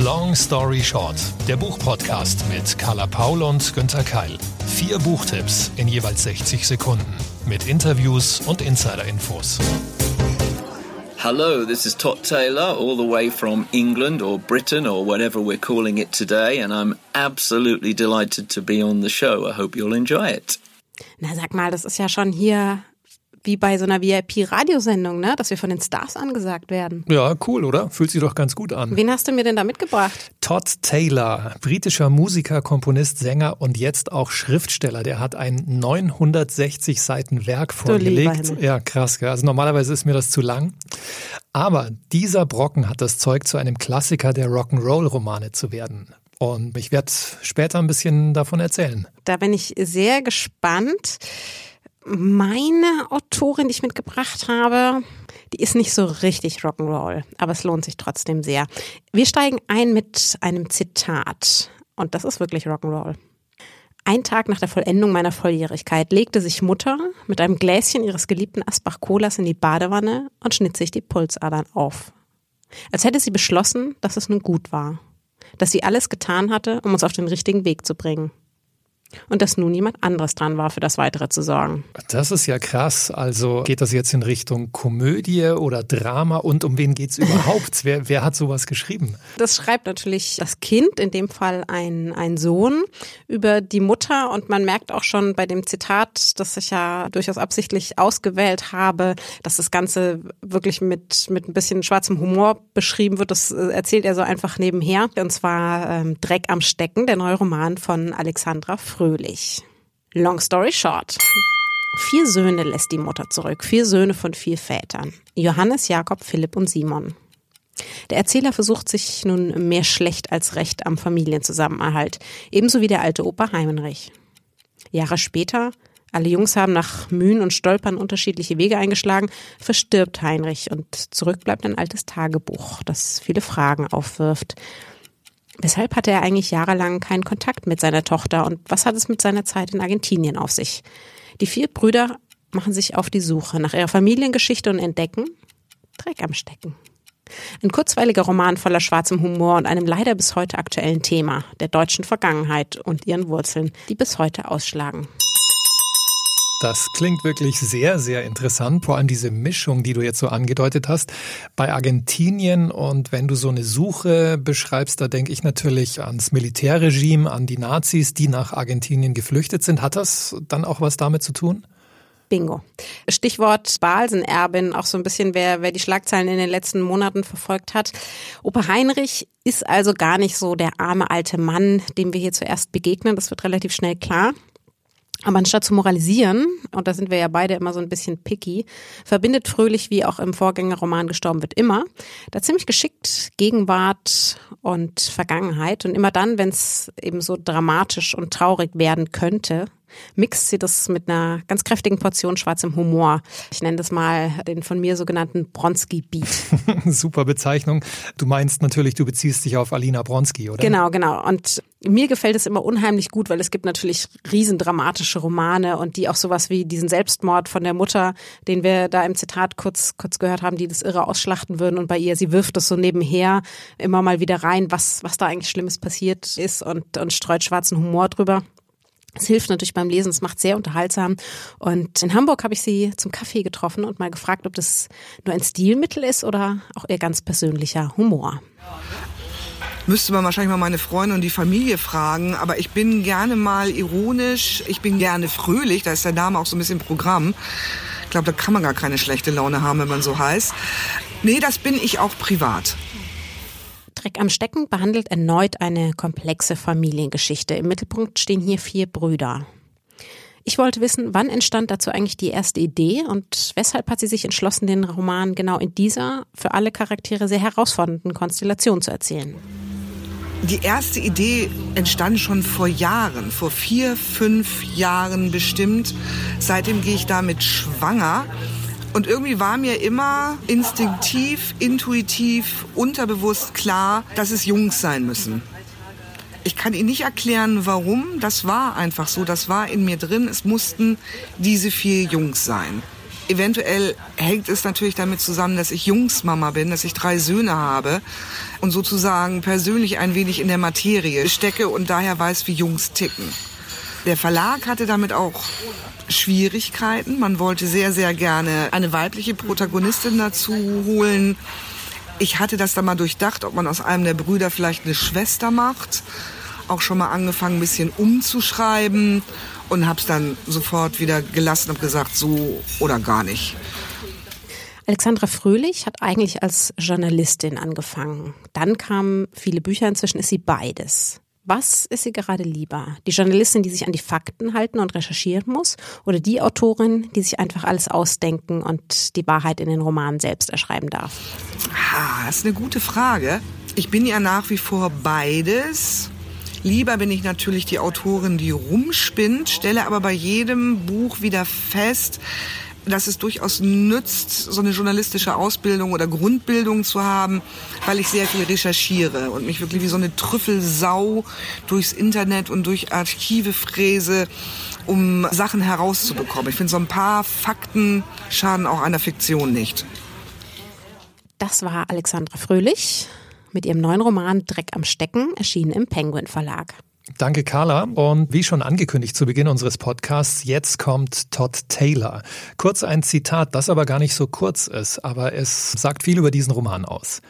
Long Story Short, der Buchpodcast mit Carla Paul und Günther Keil. Vier Buchtipps in jeweils 60 Sekunden mit Interviews und Insider-Infos. Hello, this is Todd Taylor, all the way from England or Britain or whatever we're calling it today, and I'm absolutely delighted to be on the show. I hope you'll enjoy it. Na, sag mal, das ist ja schon hier wie bei so einer VIP-Radiosendung, ne? dass wir von den Stars angesagt werden. Ja, cool, oder? Fühlt sich doch ganz gut an. Wen hast du mir denn da mitgebracht? Todd Taylor, britischer Musiker, Komponist, Sänger und jetzt auch Schriftsteller. Der hat ein 960 Seiten Werk vorgelegt. Ja, krass. Also normalerweise ist mir das zu lang. Aber dieser Brocken hat das Zeug zu einem Klassiker der Rock'n'Roll-Romane zu werden. Und ich werde später ein bisschen davon erzählen. Da bin ich sehr gespannt. Meine Autorin, die ich mitgebracht habe, die ist nicht so richtig Rock'n'Roll, aber es lohnt sich trotzdem sehr. Wir steigen ein mit einem Zitat. Und das ist wirklich Rock'n'Roll. Ein Tag nach der Vollendung meiner Volljährigkeit legte sich Mutter mit einem Gläschen ihres geliebten Asbach-Colas in die Badewanne und schnitt sich die Pulsadern auf. Als hätte sie beschlossen, dass es nun gut war. Dass sie alles getan hatte, um uns auf den richtigen Weg zu bringen und dass nun jemand anderes dran war, für das Weitere zu sorgen. Das ist ja krass. Also geht das jetzt in Richtung Komödie oder Drama und um wen geht es überhaupt? wer, wer hat sowas geschrieben? Das schreibt natürlich das Kind, in dem Fall ein, ein Sohn, über die Mutter und man merkt auch schon bei dem Zitat, das ich ja durchaus absichtlich ausgewählt habe, dass das Ganze wirklich mit, mit ein bisschen schwarzem Humor beschrieben wird. Das äh, erzählt er so einfach nebenher. Und zwar ähm, Dreck am Stecken, der neue Roman von Alexandra Fröhlich fröhlich. Long story short. Vier Söhne lässt die Mutter zurück, vier Söhne von vier Vätern. Johannes, Jakob, Philipp und Simon. Der Erzähler versucht sich nun mehr schlecht als recht am Familienzusammenhalt, ebenso wie der alte Opa Heinrich. Jahre später, alle Jungs haben nach Mühen und Stolpern unterschiedliche Wege eingeschlagen, verstirbt Heinrich und zurück bleibt ein altes Tagebuch, das viele Fragen aufwirft. Weshalb hatte er eigentlich jahrelang keinen Kontakt mit seiner Tochter und was hat es mit seiner Zeit in Argentinien auf sich? Die vier Brüder machen sich auf die Suche nach ihrer Familiengeschichte und entdecken Dreck am Stecken. Ein kurzweiliger Roman voller schwarzem Humor und einem leider bis heute aktuellen Thema, der deutschen Vergangenheit und ihren Wurzeln, die bis heute ausschlagen. Das klingt wirklich sehr, sehr interessant. Vor allem diese Mischung, die du jetzt so angedeutet hast. Bei Argentinien und wenn du so eine Suche beschreibst, da denke ich natürlich ans Militärregime, an die Nazis, die nach Argentinien geflüchtet sind. Hat das dann auch was damit zu tun? Bingo. Stichwort Balsenerbin, auch so ein bisschen, wer, wer die Schlagzeilen in den letzten Monaten verfolgt hat. Opa Heinrich ist also gar nicht so der arme alte Mann, dem wir hier zuerst begegnen. Das wird relativ schnell klar. Aber anstatt zu moralisieren, und da sind wir ja beide immer so ein bisschen picky, verbindet Fröhlich, wie auch im Vorgängerroman Gestorben wird immer, da ziemlich geschickt Gegenwart und Vergangenheit. Und immer dann, wenn es eben so dramatisch und traurig werden könnte, mixt sie das mit einer ganz kräftigen Portion schwarzem Humor. Ich nenne das mal den von mir sogenannten Bronski-Beat. Super Bezeichnung. Du meinst natürlich, du beziehst dich auf Alina Bronski, oder? Genau, genau. Und mir gefällt es immer unheimlich gut, weil es gibt natürlich riesendramatische Romane und die auch sowas wie diesen Selbstmord von der Mutter, den wir da im Zitat kurz, kurz gehört haben, die das irre ausschlachten würden und bei ihr, sie wirft das so nebenher immer mal wieder rein, was, was da eigentlich Schlimmes passiert ist und, und streut schwarzen Humor drüber. Es hilft natürlich beim Lesen, es macht sehr unterhaltsam. Und in Hamburg habe ich sie zum Kaffee getroffen und mal gefragt, ob das nur ein Stilmittel ist oder auch ihr ganz persönlicher Humor. Müsste man wahrscheinlich mal meine Freunde und die Familie fragen, aber ich bin gerne mal ironisch, ich bin gerne fröhlich, da ist der Name auch so ein bisschen Programm. Ich glaube, da kann man gar keine schlechte Laune haben, wenn man so heißt. Nee, das bin ich auch privat. Dreck am Stecken behandelt erneut eine komplexe Familiengeschichte. Im Mittelpunkt stehen hier vier Brüder. Ich wollte wissen, wann entstand dazu eigentlich die erste Idee und weshalb hat sie sich entschlossen, den Roman genau in dieser für alle Charaktere sehr herausfordernden Konstellation zu erzählen. Die erste Idee entstand schon vor Jahren, vor vier, fünf Jahren bestimmt. Seitdem gehe ich damit schwanger und irgendwie war mir immer instinktiv, intuitiv, unterbewusst klar, dass es Jungs sein müssen. Ich kann Ihnen nicht erklären, warum. Das war einfach so. Das war in mir drin. Es mussten diese vier Jungs sein. Eventuell hängt es natürlich damit zusammen, dass ich Jungsmama bin, dass ich drei Söhne habe und sozusagen persönlich ein wenig in der Materie stecke und daher weiß, wie Jungs ticken. Der Verlag hatte damit auch Schwierigkeiten. Man wollte sehr, sehr gerne eine weibliche Protagonistin dazu holen. Ich hatte das dann mal durchdacht, ob man aus einem der Brüder vielleicht eine Schwester macht. Auch schon mal angefangen, ein bisschen umzuschreiben und habe es dann sofort wieder gelassen und gesagt, so oder gar nicht. Alexandra Fröhlich hat eigentlich als Journalistin angefangen. Dann kamen viele Bücher, inzwischen ist sie beides. Was ist sie gerade lieber? Die Journalistin, die sich an die Fakten halten und recherchieren muss? Oder die Autorin, die sich einfach alles ausdenken und die Wahrheit in den Romanen selbst erschreiben darf? Ah, das ist eine gute Frage. Ich bin ja nach wie vor beides. Lieber bin ich natürlich die Autorin, die rumspinnt, stelle aber bei jedem Buch wieder fest, dass es durchaus nützt, so eine journalistische Ausbildung oder Grundbildung zu haben, weil ich sehr viel recherchiere und mich wirklich wie so eine Trüffelsau durchs Internet und durch Archive fräse, um Sachen herauszubekommen. Ich finde, so ein paar Fakten schaden auch einer Fiktion nicht. Das war Alexandra Fröhlich mit ihrem neuen Roman Dreck am Stecken, erschienen im Penguin Verlag. Danke, Carla. Und wie schon angekündigt zu Beginn unseres Podcasts, jetzt kommt Todd Taylor. Kurz ein Zitat, das aber gar nicht so kurz ist, aber es sagt viel über diesen Roman aus.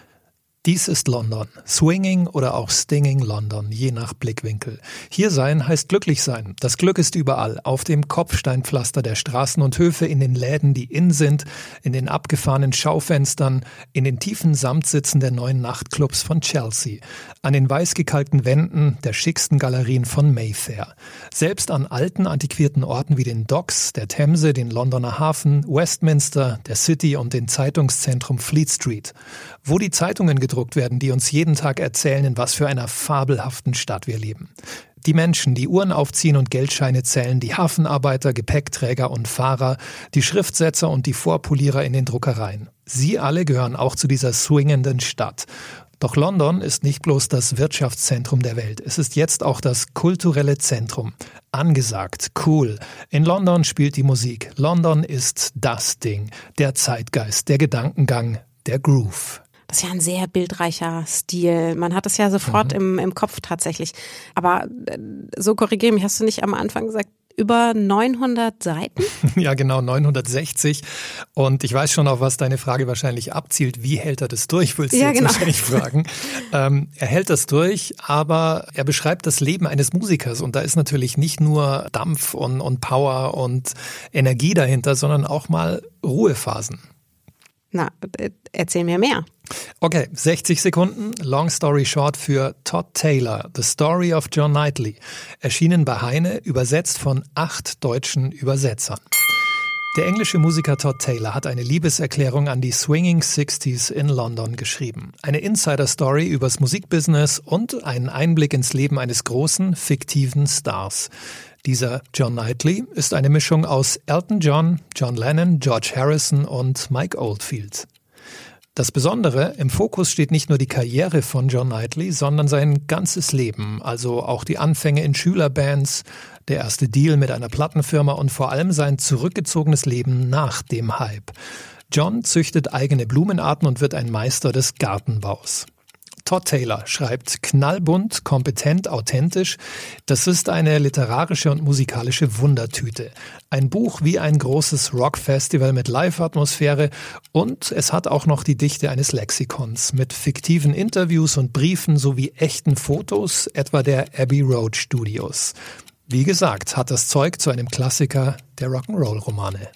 Dies ist London. Swinging oder auch Stinging London, je nach Blickwinkel. Hier sein heißt glücklich sein. Das Glück ist überall. Auf dem Kopfsteinpflaster der Straßen und Höfe, in den Läden, die in sind, in den abgefahrenen Schaufenstern, in den tiefen Samtsitzen der neuen Nachtclubs von Chelsea, an den weißgekalkten Wänden der schicksten Galerien von Mayfair. Selbst an alten, antiquierten Orten wie den Docks, der Themse, den Londoner Hafen, Westminster, der City und den Zeitungszentrum Fleet Street. Wo die Zeitungen gedruckt werden, die uns jeden Tag erzählen, in was für einer fabelhaften Stadt wir leben. Die Menschen, die Uhren aufziehen und Geldscheine zählen, die Hafenarbeiter, Gepäckträger und Fahrer, die Schriftsetzer und die Vorpolierer in den Druckereien. Sie alle gehören auch zu dieser swingenden Stadt. Doch London ist nicht bloß das Wirtschaftszentrum der Welt, es ist jetzt auch das kulturelle Zentrum. Angesagt, cool. In London spielt die Musik. London ist das Ding, der Zeitgeist, der Gedankengang, der Groove. Das ist ja ein sehr bildreicher Stil. Man hat es ja sofort mhm. im, im Kopf tatsächlich. Aber äh, so korrigiere mich, hast du nicht am Anfang gesagt, über 900 Seiten? Ja, genau, 960. Und ich weiß schon, auf was deine Frage wahrscheinlich abzielt. Wie hält er das durch, willst du ja, jetzt genau. wahrscheinlich fragen. ähm, er hält das durch, aber er beschreibt das Leben eines Musikers. Und da ist natürlich nicht nur Dampf und, und Power und Energie dahinter, sondern auch mal Ruhephasen. Na, äh, erzähl mir mehr. Okay, 60 Sekunden, Long Story Short für Todd Taylor, The Story of John Knightley. Erschienen bei Heine, übersetzt von acht deutschen Übersetzern. Der englische Musiker Todd Taylor hat eine Liebeserklärung an die Swinging Sixties in London geschrieben. Eine Insider-Story übers Musikbusiness und einen Einblick ins Leben eines großen, fiktiven Stars. Dieser John Knightley ist eine Mischung aus Elton John, John Lennon, George Harrison und Mike Oldfield. Das Besondere, im Fokus steht nicht nur die Karriere von John Knightley, sondern sein ganzes Leben, also auch die Anfänge in Schülerbands, der erste Deal mit einer Plattenfirma und vor allem sein zurückgezogenes Leben nach dem Hype. John züchtet eigene Blumenarten und wird ein Meister des Gartenbaus. Todd Taylor schreibt knallbunt, kompetent, authentisch. Das ist eine literarische und musikalische Wundertüte. Ein Buch wie ein großes Rockfestival mit Live-Atmosphäre und es hat auch noch die Dichte eines Lexikons mit fiktiven Interviews und Briefen sowie echten Fotos, etwa der Abbey Road Studios. Wie gesagt, hat das Zeug zu einem Klassiker der Rock'n'Roll-Romane.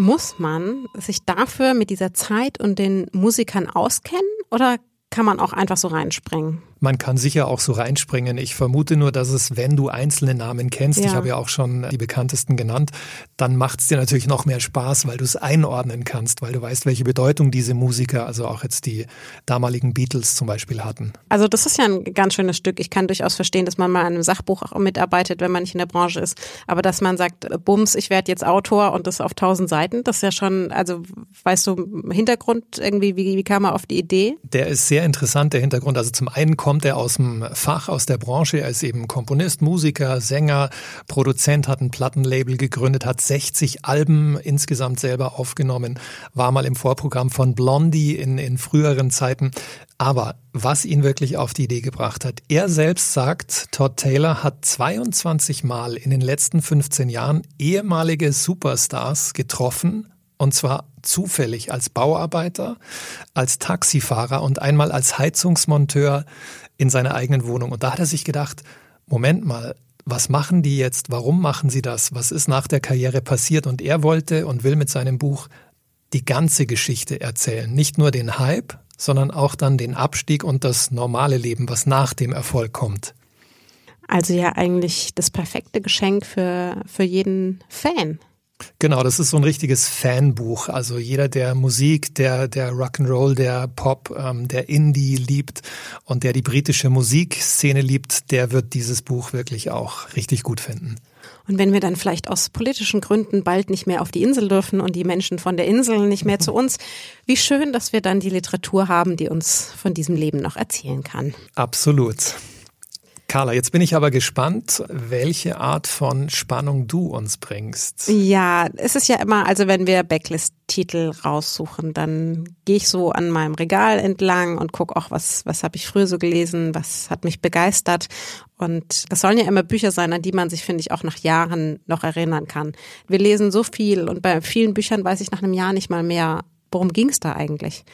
Muss man sich dafür mit dieser Zeit und den Musikern auskennen oder kann man auch einfach so reinspringen? Man kann sicher auch so reinspringen. Ich vermute nur, dass es, wenn du einzelne Namen kennst, ja. ich habe ja auch schon die bekanntesten genannt, dann macht es dir natürlich noch mehr Spaß, weil du es einordnen kannst, weil du weißt, welche Bedeutung diese Musiker, also auch jetzt die damaligen Beatles zum Beispiel hatten. Also das ist ja ein ganz schönes Stück. Ich kann durchaus verstehen, dass man mal an einem Sachbuch auch mitarbeitet, wenn man nicht in der Branche ist. Aber dass man sagt, Bums, ich werde jetzt Autor und das auf tausend Seiten, das ist ja schon, also weißt du, Hintergrund irgendwie, wie, wie kam er auf die Idee? Der ist sehr interessant, der Hintergrund. Also zum einen kommt kommt er aus dem Fach, aus der Branche. Er ist eben Komponist, Musiker, Sänger, Produzent, hat ein Plattenlabel gegründet, hat 60 Alben insgesamt selber aufgenommen, war mal im Vorprogramm von Blondie in, in früheren Zeiten. Aber was ihn wirklich auf die Idee gebracht hat, er selbst sagt, Todd Taylor hat 22 Mal in den letzten 15 Jahren ehemalige Superstars getroffen und zwar zufällig als Bauarbeiter, als Taxifahrer und einmal als Heizungsmonteur in seiner eigenen Wohnung. Und da hat er sich gedacht, Moment mal, was machen die jetzt? Warum machen sie das? Was ist nach der Karriere passiert? Und er wollte und will mit seinem Buch die ganze Geschichte erzählen. Nicht nur den Hype, sondern auch dann den Abstieg und das normale Leben, was nach dem Erfolg kommt. Also ja eigentlich das perfekte Geschenk für, für jeden Fan. Genau, das ist so ein richtiges Fanbuch. Also jeder, der Musik, der, der Rock'n'Roll, der Pop, ähm, der Indie liebt und der die britische Musikszene liebt, der wird dieses Buch wirklich auch richtig gut finden. Und wenn wir dann vielleicht aus politischen Gründen bald nicht mehr auf die Insel dürfen und die Menschen von der Insel nicht mehr zu uns, wie schön, dass wir dann die Literatur haben, die uns von diesem Leben noch erzählen kann. Absolut. Carla, jetzt bin ich aber gespannt, welche Art von Spannung du uns bringst. Ja, es ist ja immer, also wenn wir Backlist-Titel raussuchen, dann gehe ich so an meinem Regal entlang und gucke auch, was, was habe ich früher so gelesen, was hat mich begeistert. Und das sollen ja immer Bücher sein, an die man sich, finde ich, auch nach Jahren noch erinnern kann. Wir lesen so viel und bei vielen Büchern weiß ich nach einem Jahr nicht mal mehr, worum ging es da eigentlich?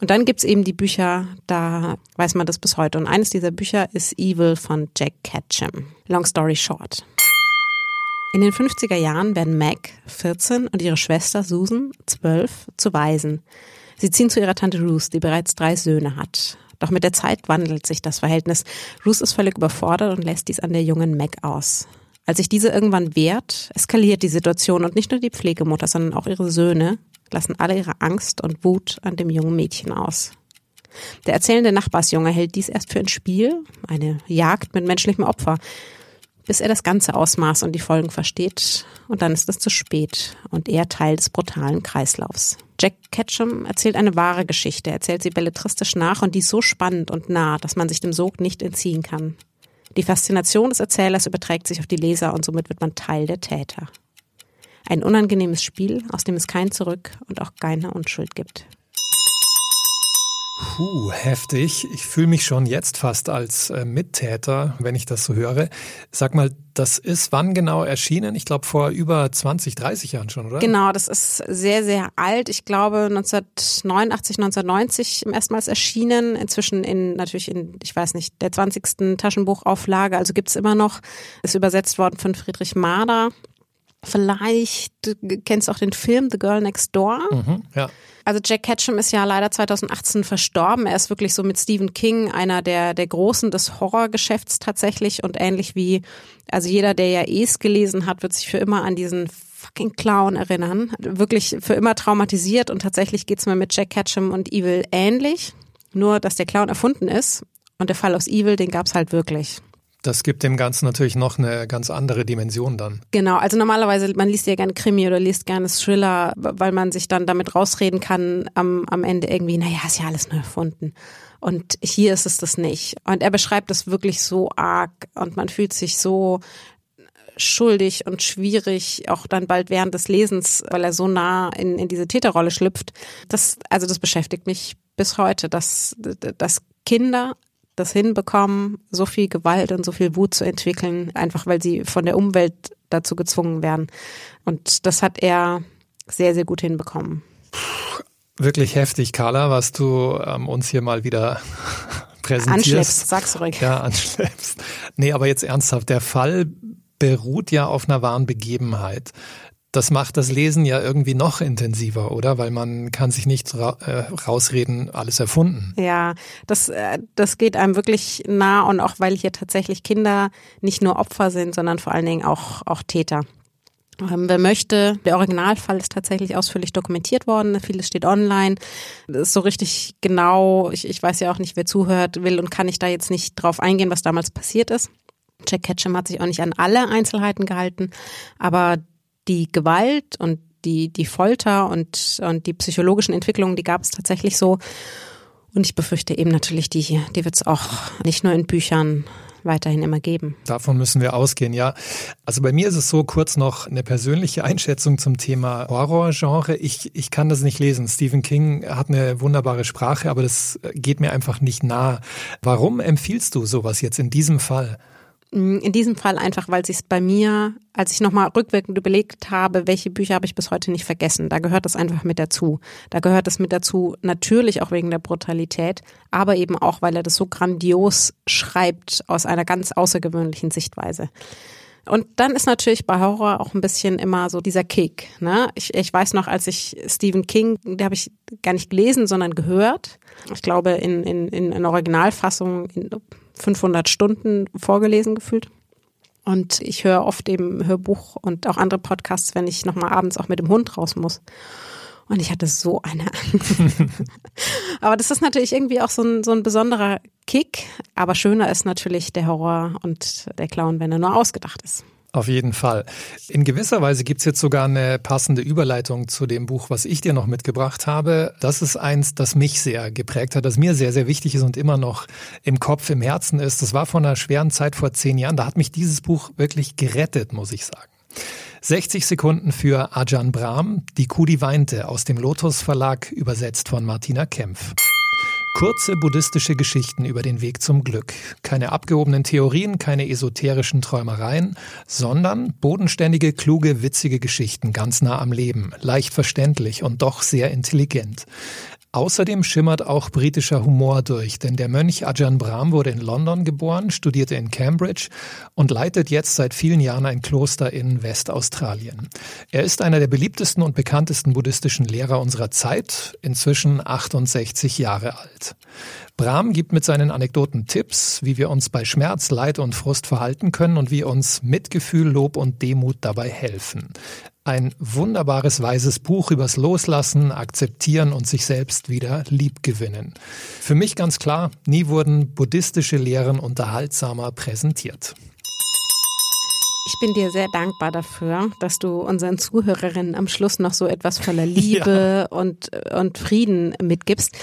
Und dann gibt's eben die Bücher, da weiß man das bis heute. Und eines dieser Bücher ist Evil von Jack Ketchum. Long story short. In den 50er Jahren werden Mac, 14, und ihre Schwester Susan, 12, zu Waisen. Sie ziehen zu ihrer Tante Ruth, die bereits drei Söhne hat. Doch mit der Zeit wandelt sich das Verhältnis. Ruth ist völlig überfordert und lässt dies an der jungen Mac aus. Als sich diese irgendwann wehrt, eskaliert die Situation und nicht nur die Pflegemutter, sondern auch ihre Söhne lassen alle ihre Angst und Wut an dem jungen Mädchen aus. Der erzählende Nachbarsjunge hält dies erst für ein Spiel, eine Jagd mit menschlichem Opfer, bis er das ganze Ausmaß und die Folgen versteht, und dann ist es zu spät und er Teil des brutalen Kreislaufs. Jack Ketchum erzählt eine wahre Geschichte, erzählt sie belletristisch nach und dies so spannend und nah, dass man sich dem Sog nicht entziehen kann. Die Faszination des Erzählers überträgt sich auf die Leser und somit wird man Teil der Täter. Ein unangenehmes Spiel, aus dem es kein Zurück und auch keine Unschuld gibt. Puh, heftig. Ich fühle mich schon jetzt fast als äh, Mittäter, wenn ich das so höre. Sag mal, das ist wann genau erschienen? Ich glaube vor über 20, 30 Jahren schon, oder? Genau, das ist sehr, sehr alt. Ich glaube 1989, 1990 erstmals erschienen. Inzwischen in natürlich in, ich weiß nicht, der 20. Taschenbuchauflage. Also gibt's immer noch. Ist übersetzt worden von Friedrich Mader. Vielleicht kennst du auch den Film The Girl Next Door. Mhm, ja. Also Jack Ketchum ist ja leider 2018 verstorben. Er ist wirklich so mit Stephen King einer der, der Großen des Horrorgeschäfts tatsächlich und ähnlich wie, also jeder, der ja Es gelesen hat, wird sich für immer an diesen fucking Clown erinnern. Wirklich für immer traumatisiert und tatsächlich geht's mir mit Jack Ketchum und Evil ähnlich. Nur, dass der Clown erfunden ist und der Fall aus Evil, den gab's halt wirklich. Das gibt dem Ganzen natürlich noch eine ganz andere Dimension dann. Genau, also normalerweise, man liest ja gerne Krimi oder liest gerne Thriller, weil man sich dann damit rausreden kann am, am Ende irgendwie, naja, ist ja alles nur erfunden. Und hier ist es das nicht. Und er beschreibt es wirklich so arg und man fühlt sich so schuldig und schwierig, auch dann bald während des Lesens, weil er so nah in, in diese Täterrolle schlüpft. Das, also das beschäftigt mich bis heute, dass, dass Kinder das hinbekommen, so viel Gewalt und so viel Wut zu entwickeln, einfach weil sie von der Umwelt dazu gezwungen werden. Und das hat er sehr, sehr gut hinbekommen. Wirklich heftig, Carla, was du ähm, uns hier mal wieder präsentierst. Anschleppst, sag's ruhig. Ja, anschleppst. Nee, aber jetzt ernsthaft. Der Fall beruht ja auf einer wahren Begebenheit. Das macht das Lesen ja irgendwie noch intensiver, oder? Weil man kann sich nicht ra äh, rausreden, alles erfunden. Ja, das, äh, das geht einem wirklich nah und auch weil hier tatsächlich Kinder nicht nur Opfer sind, sondern vor allen Dingen auch, auch Täter. Ähm, wer möchte, der Originalfall ist tatsächlich ausführlich dokumentiert worden. Vieles steht online. Das ist so richtig genau. Ich, ich weiß ja auch nicht, wer zuhört, will und kann ich da jetzt nicht drauf eingehen, was damals passiert ist. Jack Ketchum hat sich auch nicht an alle Einzelheiten gehalten, aber die Gewalt und die, die Folter und, und die psychologischen Entwicklungen, die gab es tatsächlich so. Und ich befürchte eben natürlich, die, die wird es auch nicht nur in Büchern weiterhin immer geben. Davon müssen wir ausgehen, ja. Also bei mir ist es so, kurz noch eine persönliche Einschätzung zum Thema Horrorgenre. Ich, ich kann das nicht lesen. Stephen King hat eine wunderbare Sprache, aber das geht mir einfach nicht nah. Warum empfiehlst du sowas jetzt in diesem Fall? Mm, in diesem Fall einfach, weil sich es bei mir, als ich nochmal rückwirkend überlegt habe, welche Bücher habe ich bis heute nicht vergessen, da gehört das einfach mit dazu. Da gehört es mit dazu, natürlich auch wegen der Brutalität, aber eben auch, weil er das so grandios schreibt aus einer ganz außergewöhnlichen Sichtweise. Und dann ist natürlich bei Horror auch ein bisschen immer so dieser Kick. Ne? Ich, ich weiß noch, als ich Stephen King, der habe ich gar nicht gelesen, sondern gehört. Ich glaube in, in, in Originalfassung, in, 500 Stunden vorgelesen gefühlt. Und ich höre oft eben Hörbuch und auch andere Podcasts, wenn ich nochmal abends auch mit dem Hund raus muss. Und ich hatte so eine Angst. aber das ist natürlich irgendwie auch so ein, so ein besonderer Kick. Aber schöner ist natürlich der Horror und der Clown, wenn er nur ausgedacht ist. Auf jeden Fall. In gewisser Weise gibt's jetzt sogar eine passende Überleitung zu dem Buch, was ich dir noch mitgebracht habe. Das ist eins, das mich sehr geprägt hat, das mir sehr, sehr wichtig ist und immer noch im Kopf, im Herzen ist. Das war vor einer schweren Zeit vor zehn Jahren. Da hat mich dieses Buch wirklich gerettet, muss ich sagen. 60 Sekunden für Ajahn Brahm, Die Kuh, die weinte, aus dem Lotus Verlag, übersetzt von Martina Kempf. Kurze buddhistische Geschichten über den Weg zum Glück. Keine abgehobenen Theorien, keine esoterischen Träumereien, sondern bodenständige, kluge, witzige Geschichten ganz nah am Leben, leicht verständlich und doch sehr intelligent. Außerdem schimmert auch britischer Humor durch, denn der Mönch Ajahn Brahm wurde in London geboren, studierte in Cambridge und leitet jetzt seit vielen Jahren ein Kloster in Westaustralien. Er ist einer der beliebtesten und bekanntesten buddhistischen Lehrer unserer Zeit, inzwischen 68 Jahre alt. Brahm gibt mit seinen Anekdoten Tipps, wie wir uns bei Schmerz, Leid und Frust verhalten können und wie uns Mitgefühl, Lob und Demut dabei helfen. Ein wunderbares weises Buch übers Loslassen, Akzeptieren und sich selbst wieder liebgewinnen. Für mich ganz klar, nie wurden buddhistische Lehren unterhaltsamer präsentiert. Ich bin dir sehr dankbar dafür, dass du unseren Zuhörerinnen am Schluss noch so etwas voller Liebe ja. und, und Frieden mitgibst.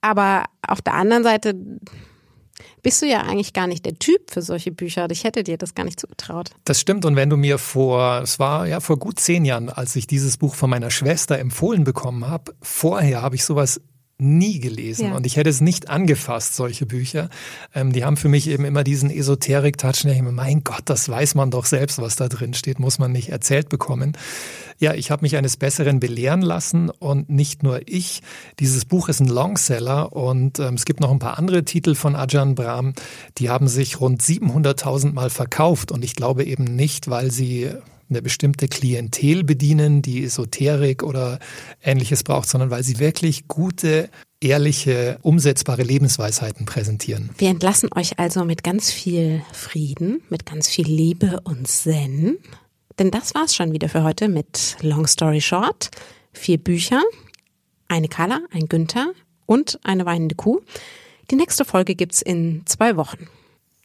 Aber auf der anderen Seite bist du ja eigentlich gar nicht der Typ für solche Bücher. Ich hätte dir das gar nicht zugetraut. Das stimmt. Und wenn du mir vor, es war ja vor gut zehn Jahren, als ich dieses Buch von meiner Schwester empfohlen bekommen habe, vorher habe ich sowas nie gelesen ja. und ich hätte es nicht angefasst, solche Bücher. Ähm, die haben für mich eben immer diesen Esoterik-Touch. Mein Gott, das weiß man doch selbst, was da drin steht, muss man nicht erzählt bekommen. Ja, ich habe mich eines Besseren belehren lassen und nicht nur ich. Dieses Buch ist ein Longseller und ähm, es gibt noch ein paar andere Titel von Ajahn Brahm, die haben sich rund 700.000 Mal verkauft und ich glaube eben nicht, weil sie eine bestimmte Klientel bedienen, die Esoterik oder ähnliches braucht, sondern weil sie wirklich gute, ehrliche, umsetzbare Lebensweisheiten präsentieren. Wir entlassen euch also mit ganz viel Frieden, mit ganz viel Liebe und Zen. Denn das war's schon wieder für heute mit Long Story Short. Vier Bücher, eine Carla, ein Günther und eine weinende Kuh. Die nächste Folge gibt's in zwei Wochen.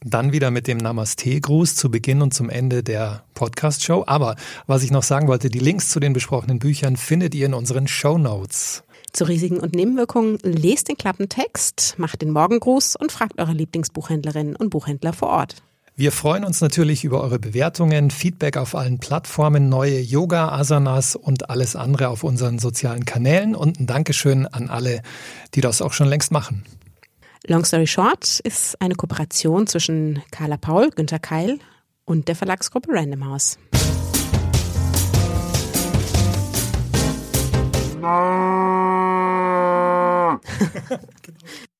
Dann wieder mit dem Namaste-Gruß zu Beginn und zum Ende der Podcast-Show. Aber was ich noch sagen wollte, die Links zu den besprochenen Büchern findet ihr in unseren Show Notes. Zu Risiken und Nebenwirkungen lest den Klappentext, macht den Morgengruß und fragt eure Lieblingsbuchhändlerinnen und Buchhändler vor Ort. Wir freuen uns natürlich über eure Bewertungen, Feedback auf allen Plattformen, neue Yoga-Asanas und alles andere auf unseren sozialen Kanälen und ein Dankeschön an alle, die das auch schon längst machen. Long Story Short ist eine Kooperation zwischen Carla Paul, Günter Keil und der Verlagsgruppe Random House.